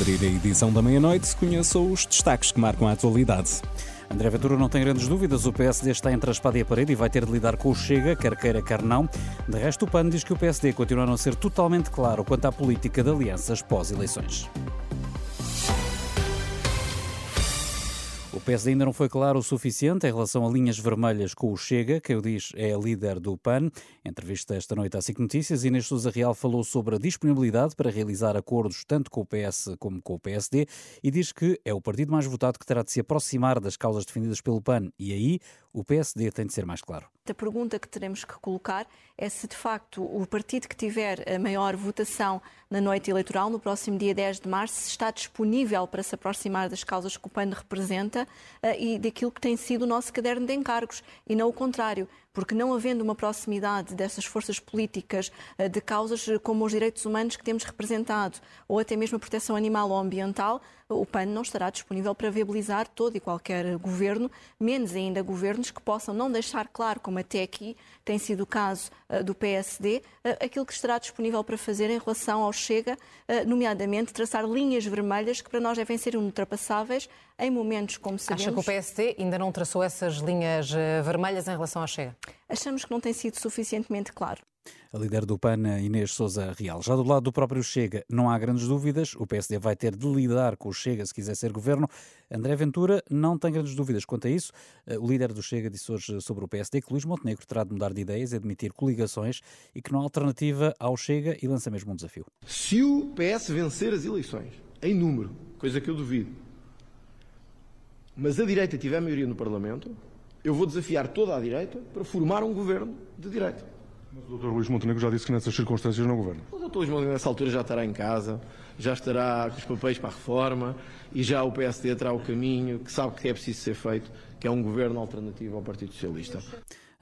Abrir a edição da meia-noite, conheça os destaques que marcam a atualidade. André Ventura não tem grandes dúvidas, o PSD está entre a espada e a parede e vai ter de lidar com o Chega, quer queira, quer não. De resto, o PAN diz que o PSD continua a não ser totalmente claro quanto à política de alianças pós-eleições. O PSD ainda não foi claro o suficiente em relação a linhas vermelhas com o Chega, que eu diz é líder do PAN. Entrevista esta noite à SIC Notícias, Inês Sousa Real falou sobre a disponibilidade para realizar acordos tanto com o PS como com o PSD e diz que é o partido mais votado que terá de se aproximar das causas defendidas pelo PAN. E aí o PSD tem de ser mais claro. A pergunta que teremos que colocar é se de facto o partido que tiver a maior votação na noite eleitoral, no próximo dia 10 de março, está disponível para se aproximar das causas que o PAN representa eh, e daquilo que tem sido o nosso caderno de encargos, e não o contrário porque não havendo uma proximidade dessas forças políticas eh, de causas como os direitos humanos que temos representado, ou até mesmo a proteção animal ou ambiental, o PAN não estará disponível para viabilizar todo e qualquer governo, menos ainda governos que possam não deixar claro, como até aqui tem sido o caso uh, do PSD, uh, aquilo que estará disponível para fazer em relação ao Chega, uh, nomeadamente traçar linhas vermelhas que para nós devem ser ultrapassáveis em momentos como sabemos... Acha que o PSD ainda não traçou essas linhas vermelhas em relação ao Chega? Achamos que não tem sido suficientemente claro a líder do PAN, Inês Souza Real. Já do lado do próprio Chega, não há grandes dúvidas. O PSD vai ter de lidar com o Chega se quiser ser governo. André Ventura não tem grandes dúvidas quanto a isso. Eh, o líder do Chega disse hoje sobre o PSD que Luís Montenegro terá de mudar de ideias, admitir coligações e que não há alternativa ao Chega e lança mesmo um desafio. Se o PS vencer as eleições, em número, coisa que eu duvido, mas a direita tiver maioria no Parlamento, eu vou desafiar toda a direita para formar um governo de direita. Mas o Dr. Luís Montenegro já disse que nessas circunstâncias não governa. O Dr. Luís Montenegro nessa altura já estará em casa, já estará com os papéis para a reforma e já o PSD terá o caminho que sabe que é preciso ser feito, que é um governo alternativo ao Partido Socialista.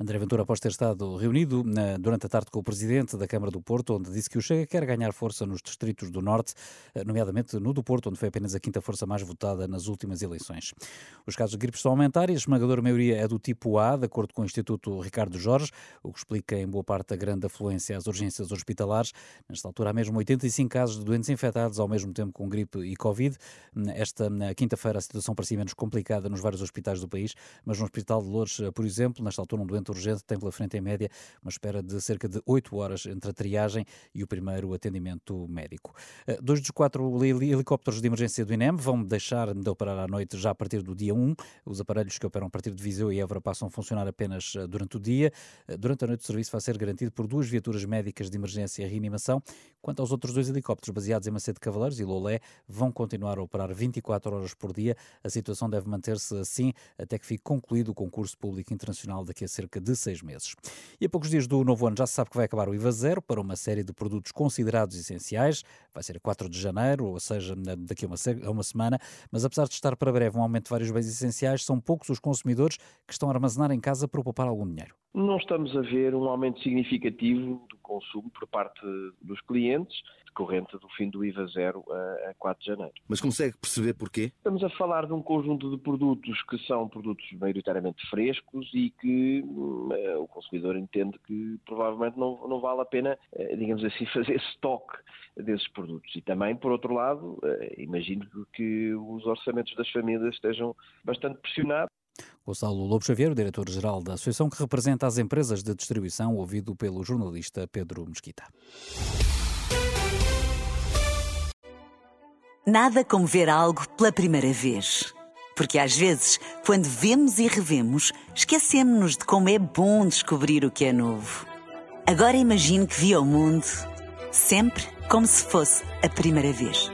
André Ventura, após ter estado reunido na, durante a tarde com o presidente da Câmara do Porto, onde disse que o Chega quer ganhar força nos distritos do Norte, eh, nomeadamente no do Porto, onde foi apenas a quinta força mais votada nas últimas eleições. Os casos de gripe estão a aumentar e a esmagadora maioria é do tipo A, de acordo com o Instituto Ricardo Jorge, o que explica em boa parte a grande afluência às urgências hospitalares. Nesta altura há mesmo 85 casos de doentes infectados ao mesmo tempo com gripe e Covid. Esta quinta-feira a situação parecia menos complicada nos vários hospitais do país, mas no Hospital de Lourdes, por exemplo, nesta altura um doente urgente tem pela frente em média uma espera de cerca de 8 horas entre a triagem e o primeiro atendimento médico. Eh, dois dos quatro helicópteros de emergência do INEM vão deixar de operar à noite já a partir do dia 1. Os aparelhos que operam a partir de Viseu e Évora passam a funcionar apenas eh, durante o dia. Eh, durante a noite o serviço vai ser garantido por duas viaturas médicas de emergência e reanimação. Quanto aos outros dois helicópteros baseados em Macedo Cavaleiros e Lolé, vão continuar a operar 24 horas por dia. A situação deve manter-se assim até que fique concluído o concurso público internacional daqui a cerca de seis meses. E a poucos dias do novo ano já se sabe que vai acabar o IVA zero para uma série de produtos considerados essenciais. Vai ser a 4 de janeiro, ou seja, daqui a uma, a uma semana. Mas apesar de estar para breve um aumento de vários bens essenciais, são poucos os consumidores que estão a armazenar em casa para poupar algum dinheiro. Não estamos a ver um aumento significativo do consumo por parte dos clientes decorrente do fim do IVA zero a, 4 de janeiro. Mas consegue perceber porquê? Estamos a falar de um conjunto de produtos que são produtos maioritariamente frescos e que eh, o consumidor entende que provavelmente não, não vale a pena, eh, digamos assim, fazer estoque desses produtos. E também, por outro lado, eh, imagino que os orçamentos das famílias estejam bastante pressionados. Gonçalo Lobo Xavier, diretor-geral da associação que representa as empresas de distribuição, ouvido pelo jornalista Pedro Mesquita. Nada como ver algo pela primeira vez. Porque às vezes, quando vemos e revemos, esquecemos-nos de como é bom descobrir o que é novo. Agora imagine que viu o mundo sempre como se fosse a primeira vez.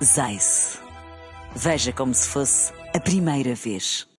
Zais. Veja como se fosse a primeira vez.